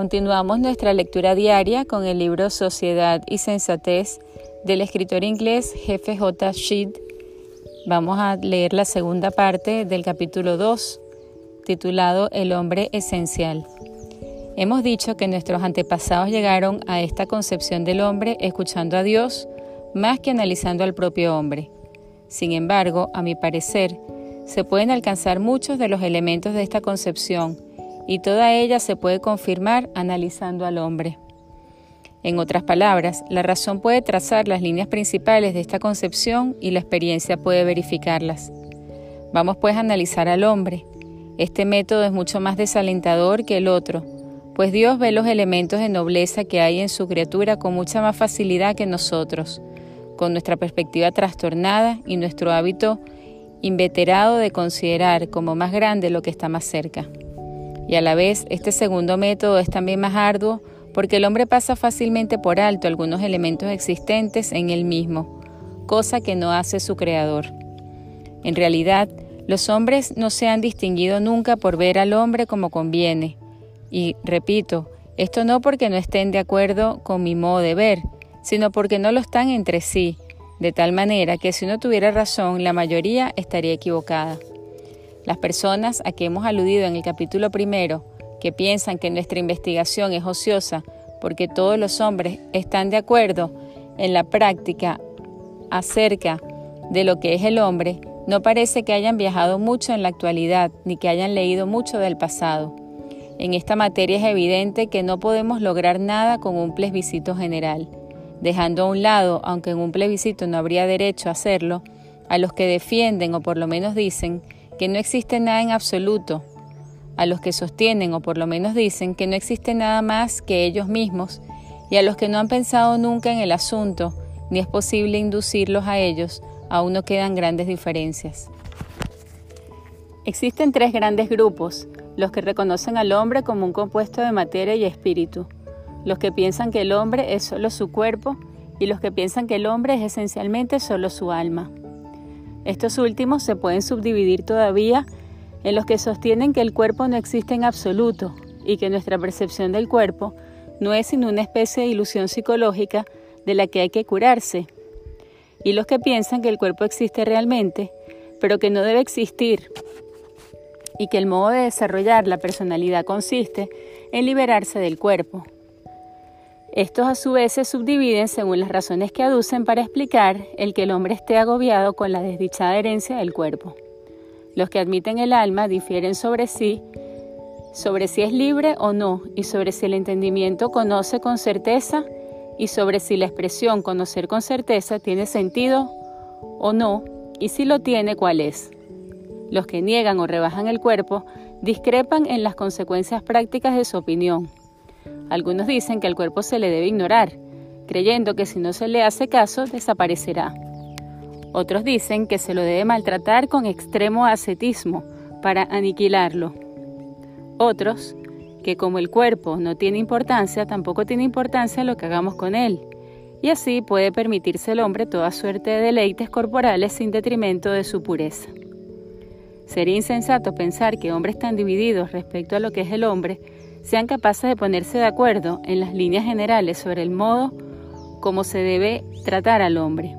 Continuamos nuestra lectura diaria con el libro Sociedad y Sensatez del escritor inglés Jefe J. Sheed. Vamos a leer la segunda parte del capítulo 2, titulado El hombre esencial. Hemos dicho que nuestros antepasados llegaron a esta concepción del hombre escuchando a Dios más que analizando al propio hombre. Sin embargo, a mi parecer, se pueden alcanzar muchos de los elementos de esta concepción y toda ella se puede confirmar analizando al hombre. En otras palabras, la razón puede trazar las líneas principales de esta concepción y la experiencia puede verificarlas. Vamos pues a analizar al hombre. Este método es mucho más desalentador que el otro, pues Dios ve los elementos de nobleza que hay en su criatura con mucha más facilidad que nosotros, con nuestra perspectiva trastornada y nuestro hábito inveterado de considerar como más grande lo que está más cerca. Y a la vez, este segundo método es también más arduo porque el hombre pasa fácilmente por alto algunos elementos existentes en él mismo, cosa que no hace su creador. En realidad, los hombres no se han distinguido nunca por ver al hombre como conviene. Y, repito, esto no porque no estén de acuerdo con mi modo de ver, sino porque no lo están entre sí, de tal manera que si uno tuviera razón, la mayoría estaría equivocada. Las personas a que hemos aludido en el capítulo primero, que piensan que nuestra investigación es ociosa porque todos los hombres están de acuerdo en la práctica acerca de lo que es el hombre, no parece que hayan viajado mucho en la actualidad ni que hayan leído mucho del pasado. En esta materia es evidente que no podemos lograr nada con un plebiscito general dejando a un lado, aunque en un plebiscito no habría derecho a hacerlo, a los que defienden o por lo menos dicen que no existe nada en absoluto, a los que sostienen o por lo menos dicen que no existe nada más que ellos mismos, y a los que no han pensado nunca en el asunto, ni es posible inducirlos a ellos, aún no quedan grandes diferencias. Existen tres grandes grupos, los que reconocen al hombre como un compuesto de materia y espíritu, los que piensan que el hombre es solo su cuerpo y los que piensan que el hombre es esencialmente solo su alma. Estos últimos se pueden subdividir todavía en los que sostienen que el cuerpo no existe en absoluto y que nuestra percepción del cuerpo no es sino una especie de ilusión psicológica de la que hay que curarse, y los que piensan que el cuerpo existe realmente, pero que no debe existir, y que el modo de desarrollar la personalidad consiste en liberarse del cuerpo. Estos a su vez se subdividen según las razones que aducen para explicar el que el hombre esté agobiado con la desdichada herencia del cuerpo. Los que admiten el alma difieren sobre sí, sobre si es libre o no, y sobre si el entendimiento conoce con certeza, y sobre si la expresión conocer con certeza tiene sentido o no, y si lo tiene, cuál es. Los que niegan o rebajan el cuerpo discrepan en las consecuencias prácticas de su opinión algunos dicen que el cuerpo se le debe ignorar, creyendo que si no se le hace caso desaparecerá. Otros dicen que se lo debe maltratar con extremo ascetismo para aniquilarlo. Otros, que como el cuerpo no tiene importancia, tampoco tiene importancia lo que hagamos con él, y así puede permitirse el hombre toda suerte de deleites corporales sin detrimento de su pureza. Sería insensato pensar que hombres tan divididos respecto a lo que es el hombre sean capaces de ponerse de acuerdo en las líneas generales sobre el modo como se debe tratar al hombre.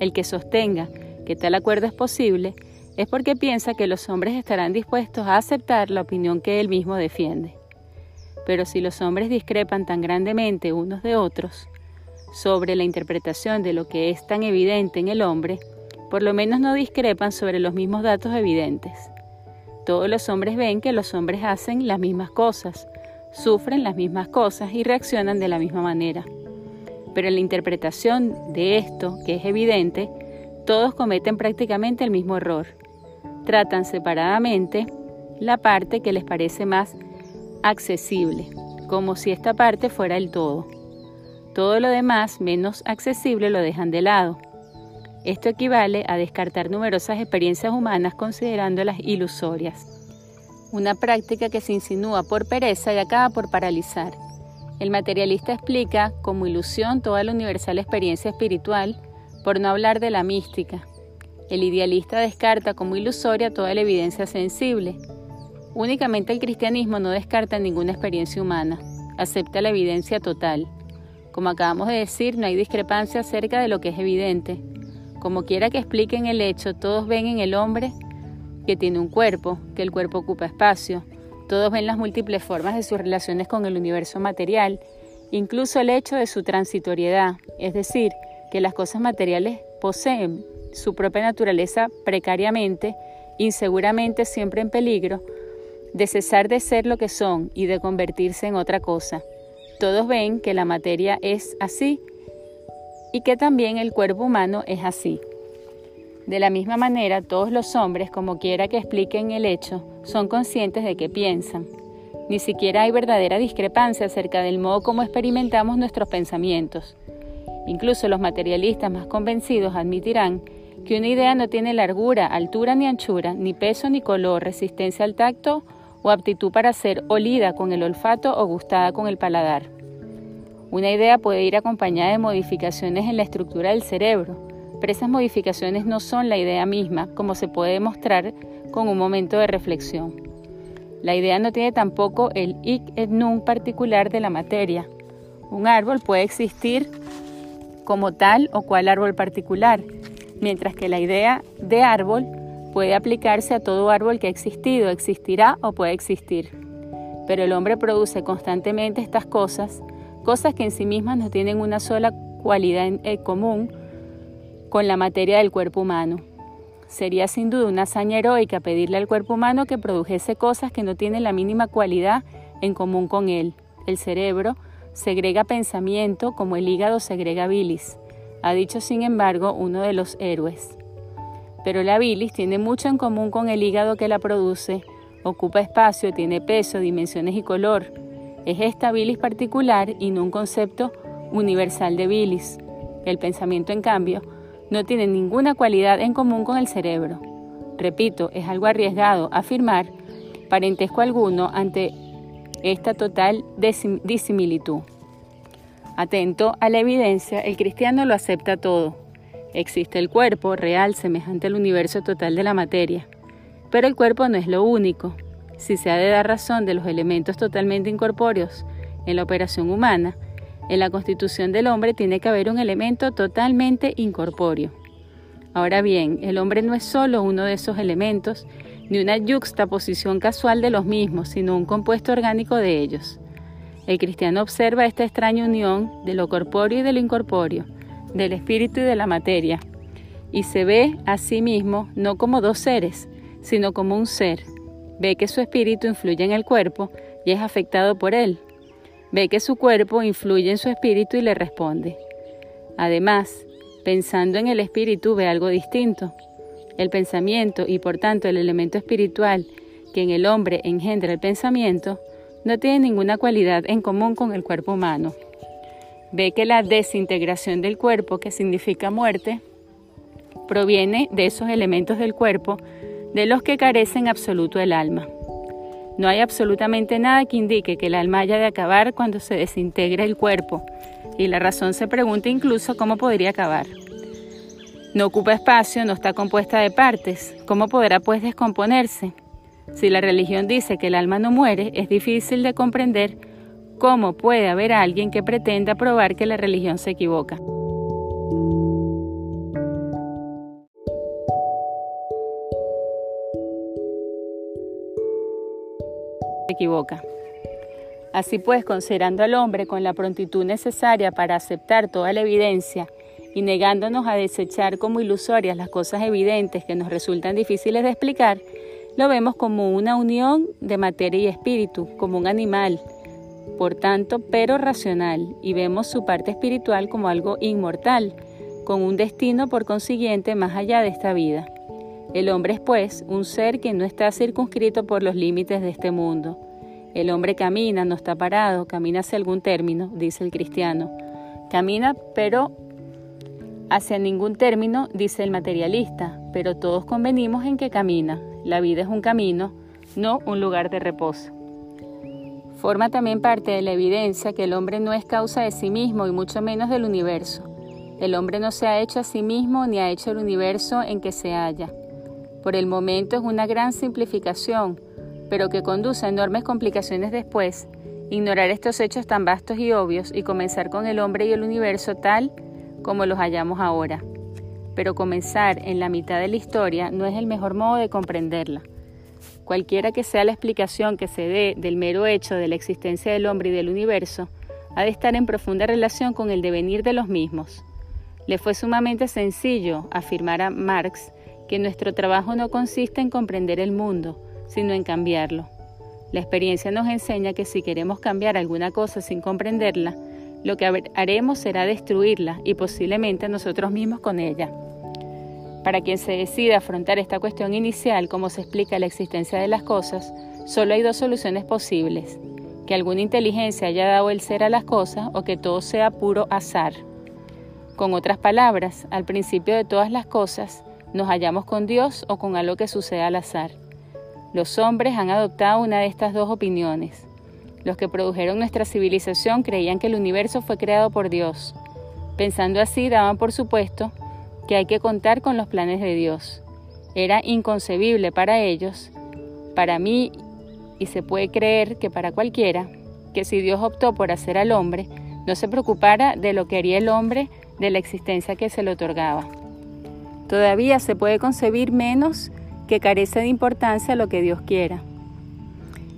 El que sostenga que tal acuerdo es posible es porque piensa que los hombres estarán dispuestos a aceptar la opinión que él mismo defiende. Pero si los hombres discrepan tan grandemente unos de otros sobre la interpretación de lo que es tan evidente en el hombre, por lo menos no discrepan sobre los mismos datos evidentes. Todos los hombres ven que los hombres hacen las mismas cosas, sufren las mismas cosas y reaccionan de la misma manera. Pero en la interpretación de esto, que es evidente, todos cometen prácticamente el mismo error. Tratan separadamente la parte que les parece más accesible, como si esta parte fuera el todo. Todo lo demás menos accesible lo dejan de lado. Esto equivale a descartar numerosas experiencias humanas considerándolas ilusorias. Una práctica que se insinúa por pereza y acaba por paralizar. El materialista explica como ilusión toda la universal experiencia espiritual, por no hablar de la mística. El idealista descarta como ilusoria toda la evidencia sensible. Únicamente el cristianismo no descarta ninguna experiencia humana. acepta la evidencia total. Como acabamos de decir, no hay discrepancia acerca de lo que es evidente. Como quiera que expliquen el hecho, todos ven en el hombre que tiene un cuerpo, que el cuerpo ocupa espacio. Todos ven las múltiples formas de sus relaciones con el universo material, incluso el hecho de su transitoriedad, es decir, que las cosas materiales poseen su propia naturaleza precariamente, inseguramente, siempre en peligro, de cesar de ser lo que son y de convertirse en otra cosa. Todos ven que la materia es así y que también el cuerpo humano es así. De la misma manera, todos los hombres, como quiera que expliquen el hecho, son conscientes de que piensan. Ni siquiera hay verdadera discrepancia acerca del modo como experimentamos nuestros pensamientos. Incluso los materialistas más convencidos admitirán que una idea no tiene largura, altura ni anchura, ni peso ni color, resistencia al tacto o aptitud para ser olida con el olfato o gustada con el paladar. Una idea puede ir acompañada de modificaciones en la estructura del cerebro, pero esas modificaciones no son la idea misma, como se puede demostrar con un momento de reflexión. La idea no tiene tampoco el ik et nun particular de la materia. Un árbol puede existir como tal o cual árbol particular, mientras que la idea de árbol puede aplicarse a todo árbol que ha existido, existirá o puede existir. Pero el hombre produce constantemente estas cosas, cosas que en sí mismas no tienen una sola cualidad en eh, común, con la materia del cuerpo humano. Sería sin duda una hazaña heroica pedirle al cuerpo humano que produjese cosas que no tienen la mínima cualidad en común con él. El cerebro segrega pensamiento como el hígado segrega bilis, ha dicho sin embargo uno de los héroes. Pero la bilis tiene mucho en común con el hígado que la produce, ocupa espacio, tiene peso, dimensiones y color. Es esta bilis particular y no un concepto universal de bilis. El pensamiento, en cambio, no tiene ninguna cualidad en común con el cerebro. Repito, es algo arriesgado afirmar parentesco alguno ante esta total disimilitud. Atento a la evidencia, el cristiano lo acepta todo. Existe el cuerpo real semejante al universo total de la materia, pero el cuerpo no es lo único. Si se ha de dar razón de los elementos totalmente incorpóreos en la operación humana, en la constitución del hombre tiene que haber un elemento totalmente incorpóreo. Ahora bien, el hombre no es solo uno de esos elementos, ni una yuxtaposición casual de los mismos, sino un compuesto orgánico de ellos. El cristiano observa esta extraña unión de lo corpóreo y de lo incorpóreo, del espíritu y de la materia, y se ve a sí mismo no como dos seres, sino como un ser. Ve que su espíritu influye en el cuerpo y es afectado por él, Ve que su cuerpo influye en su espíritu y le responde. Además, pensando en el espíritu ve algo distinto. El pensamiento y por tanto el elemento espiritual que en el hombre engendra el pensamiento no tiene ninguna cualidad en común con el cuerpo humano. Ve que la desintegración del cuerpo, que significa muerte, proviene de esos elementos del cuerpo de los que carecen absoluto el alma. No hay absolutamente nada que indique que el alma haya de acabar cuando se desintegra el cuerpo, y la razón se pregunta incluso cómo podría acabar. No ocupa espacio, no está compuesta de partes, ¿cómo podrá pues descomponerse? Si la religión dice que el alma no muere, es difícil de comprender cómo puede haber alguien que pretenda probar que la religión se equivoca. Equivoca. Así pues, considerando al hombre con la prontitud necesaria para aceptar toda la evidencia y negándonos a desechar como ilusorias las cosas evidentes que nos resultan difíciles de explicar, lo vemos como una unión de materia y espíritu, como un animal, por tanto, pero racional, y vemos su parte espiritual como algo inmortal, con un destino por consiguiente más allá de esta vida. El hombre es, pues, un ser que no está circunscrito por los límites de este mundo. El hombre camina, no está parado, camina hacia algún término, dice el cristiano. Camina, pero hacia ningún término, dice el materialista, pero todos convenimos en que camina. La vida es un camino, no un lugar de reposo. Forma también parte de la evidencia que el hombre no es causa de sí mismo y mucho menos del universo. El hombre no se ha hecho a sí mismo ni ha hecho el universo en que se halla. Por el momento es una gran simplificación, pero que conduce a enormes complicaciones después ignorar estos hechos tan vastos y obvios y comenzar con el hombre y el universo tal como los hallamos ahora. Pero comenzar en la mitad de la historia no es el mejor modo de comprenderla. Cualquiera que sea la explicación que se dé del mero hecho de la existencia del hombre y del universo, ha de estar en profunda relación con el devenir de los mismos. Le fue sumamente sencillo afirmar a Marx que nuestro trabajo no consiste en comprender el mundo, sino en cambiarlo. La experiencia nos enseña que si queremos cambiar alguna cosa sin comprenderla, lo que haremos será destruirla y posiblemente nosotros mismos con ella. Para quien se decida afrontar esta cuestión inicial, como se explica la existencia de las cosas, solo hay dos soluciones posibles que alguna inteligencia haya dado el ser a las cosas o que todo sea puro azar. Con otras palabras, al principio de todas las cosas, nos hallamos con Dios o con algo que sucede al azar. Los hombres han adoptado una de estas dos opiniones. Los que produjeron nuestra civilización creían que el universo fue creado por Dios. Pensando así, daban por supuesto que hay que contar con los planes de Dios. Era inconcebible para ellos, para mí y se puede creer que para cualquiera, que si Dios optó por hacer al hombre, no se preocupara de lo que haría el hombre de la existencia que se le otorgaba. Todavía se puede concebir menos que carece de importancia lo que Dios quiera.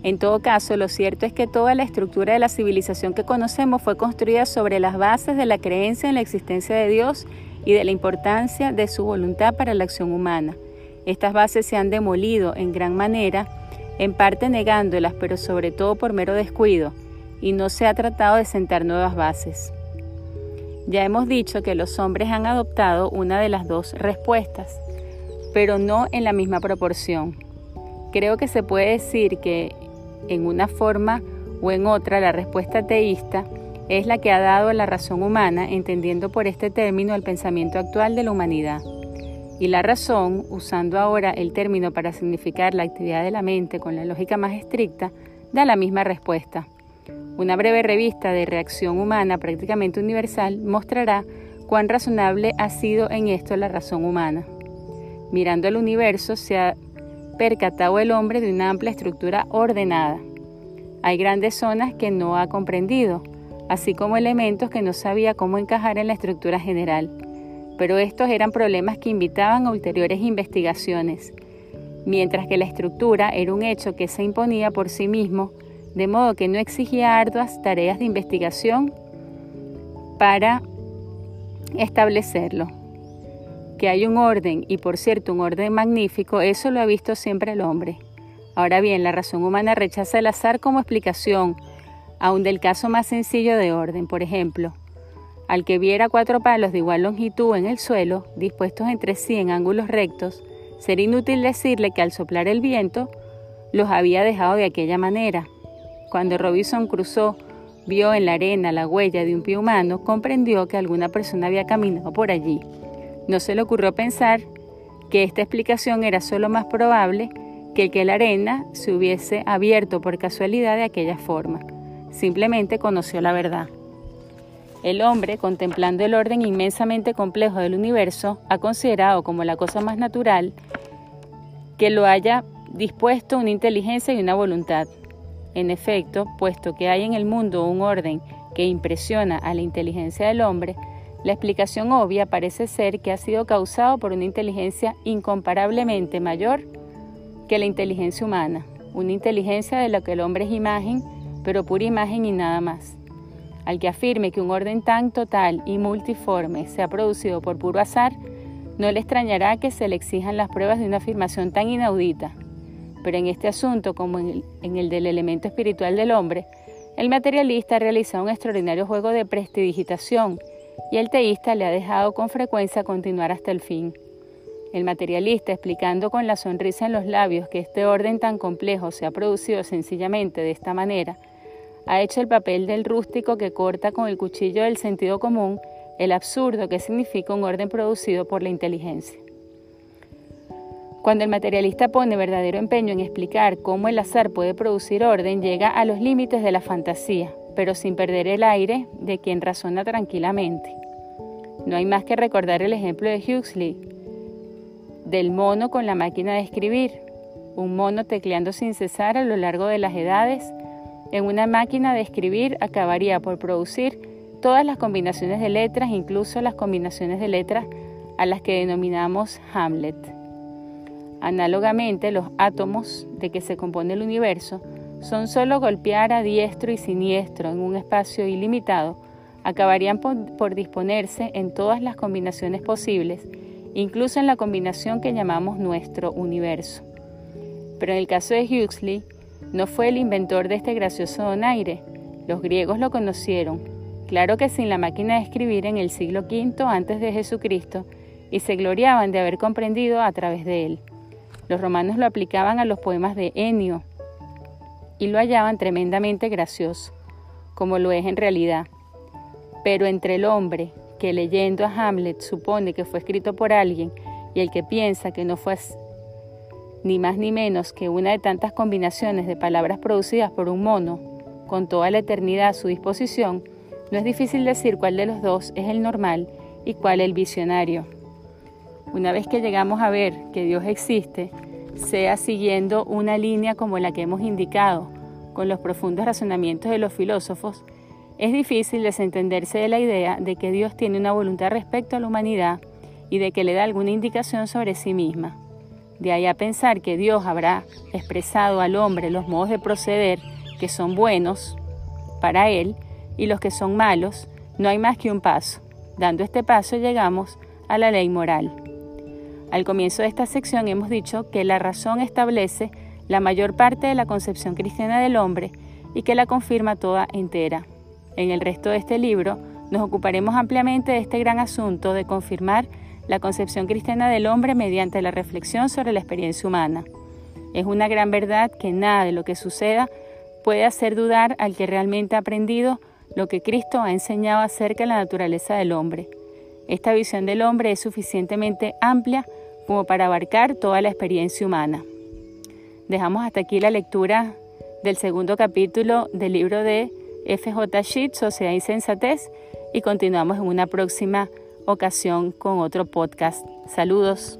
En todo caso, lo cierto es que toda la estructura de la civilización que conocemos fue construida sobre las bases de la creencia en la existencia de Dios y de la importancia de su voluntad para la acción humana. Estas bases se han demolido en gran manera en parte negándolas, pero sobre todo por mero descuido, y no se ha tratado de sentar nuevas bases. Ya hemos dicho que los hombres han adoptado una de las dos respuestas, pero no en la misma proporción. Creo que se puede decir que en una forma o en otra la respuesta teísta es la que ha dado la razón humana, entendiendo por este término el pensamiento actual de la humanidad. Y la razón, usando ahora el término para significar la actividad de la mente con la lógica más estricta, da la misma respuesta. Una breve revista de reacción humana prácticamente universal mostrará cuán razonable ha sido en esto la razón humana. Mirando el universo se ha percatado el hombre de una amplia estructura ordenada. Hay grandes zonas que no ha comprendido, así como elementos que no sabía cómo encajar en la estructura general pero estos eran problemas que invitaban a ulteriores investigaciones, mientras que la estructura era un hecho que se imponía por sí mismo, de modo que no exigía arduas tareas de investigación para establecerlo. Que hay un orden, y por cierto un orden magnífico, eso lo ha visto siempre el hombre. Ahora bien, la razón humana rechaza el azar como explicación, aun del caso más sencillo de orden, por ejemplo, al que viera cuatro palos de igual longitud en el suelo, dispuestos entre sí en ángulos rectos, sería inútil decirle que al soplar el viento los había dejado de aquella manera. Cuando Robinson cruzó, vio en la arena la huella de un pie humano, comprendió que alguna persona había caminado por allí. No se le ocurrió pensar que esta explicación era solo más probable que que la arena se hubiese abierto por casualidad de aquella forma. Simplemente conoció la verdad. El hombre, contemplando el orden inmensamente complejo del universo, ha considerado como la cosa más natural que lo haya dispuesto una inteligencia y una voluntad. En efecto, puesto que hay en el mundo un orden que impresiona a la inteligencia del hombre, la explicación obvia parece ser que ha sido causado por una inteligencia incomparablemente mayor que la inteligencia humana, una inteligencia de la que el hombre es imagen, pero pura imagen y nada más. Al que afirme que un orden tan total y multiforme se ha producido por puro azar, no le extrañará que se le exijan las pruebas de una afirmación tan inaudita. Pero en este asunto, como en el, del elemento espiritual del hombre, el materialista ha realizado un extraordinario juego de prestidigitación y el teísta le ha dejado con frecuencia continuar hasta el fin. El materialista, explicando con la sonrisa en los labios que este orden tan complejo se ha producido sencillamente de esta manera, ha hecho el papel del rústico que corta con el cuchillo del sentido común el absurdo que significa un orden producido por la inteligencia. Cuando el materialista pone verdadero empeño en explicar cómo el azar puede producir orden, llega a los límites de la fantasía, pero sin perder el aire de quien razona tranquilamente. No hay más que recordar el ejemplo de Huxley, del mono con la máquina de escribir, un mono tecleando sin cesar a lo largo de las edades en una máquina de escribir acabaría por producir todas las combinaciones de letras, incluso las combinaciones de letras a las que denominamos Hamlet. Análogamente, los átomos de que se compone el universo son solo golpear a diestro y siniestro en un espacio ilimitado, acabarían por, disponerse en todas las combinaciones posibles, incluso en la combinación que llamamos nuestro universo. Pero en el caso de Huxley, no fue el inventor de este gracioso donaire. Los griegos lo conocieron, claro que sin la máquina de escribir en el siglo V antes de Jesucristo, y se gloriaban de haber comprendido a través de él. Los romanos lo aplicaban a los poemas de Ennio y lo hallaban tremendamente gracioso, como lo es en realidad. Pero entre el hombre que leyendo a Hamlet supone que fue escrito por alguien y el que piensa que no fue ni más ni menos que una de tantas combinaciones de palabras producidas por un mono, con toda la eternidad a su disposición, no es difícil decir cuál de los dos es el normal y cuál el visionario. Una vez que llegamos a ver que Dios existe, sea siguiendo una línea como la que hemos indicado, con los profundos razonamientos de los filósofos, es difícil desentenderse de la idea de que Dios tiene una voluntad respecto a la humanidad y de que le da alguna indicación sobre sí misma. De ahí a pensar que Dios habrá expresado al hombre los modos de proceder que son buenos para él y los que son malos, no hay más que un paso. Dando este paso llegamos a la ley moral. Al comienzo de esta sección hemos dicho que la razón establece la mayor parte de la concepción cristiana del hombre y que la confirma toda entera. En el resto de este libro nos ocuparemos ampliamente de este gran asunto de confirmar la concepción cristiana del hombre mediante la reflexión sobre la experiencia humana. Es una gran verdad que nada de lo que suceda puede hacer dudar al que realmente ha aprendido lo que Cristo ha enseñado acerca de la naturaleza del hombre. Esta visión del hombre es suficientemente amplia como para abarcar toda la experiencia humana. Dejamos hasta aquí la lectura del segundo capítulo del libro de FJ Sheet, Sociedad y Sensatez, y continuamos en una próxima ocasión con otro podcast. Saludos.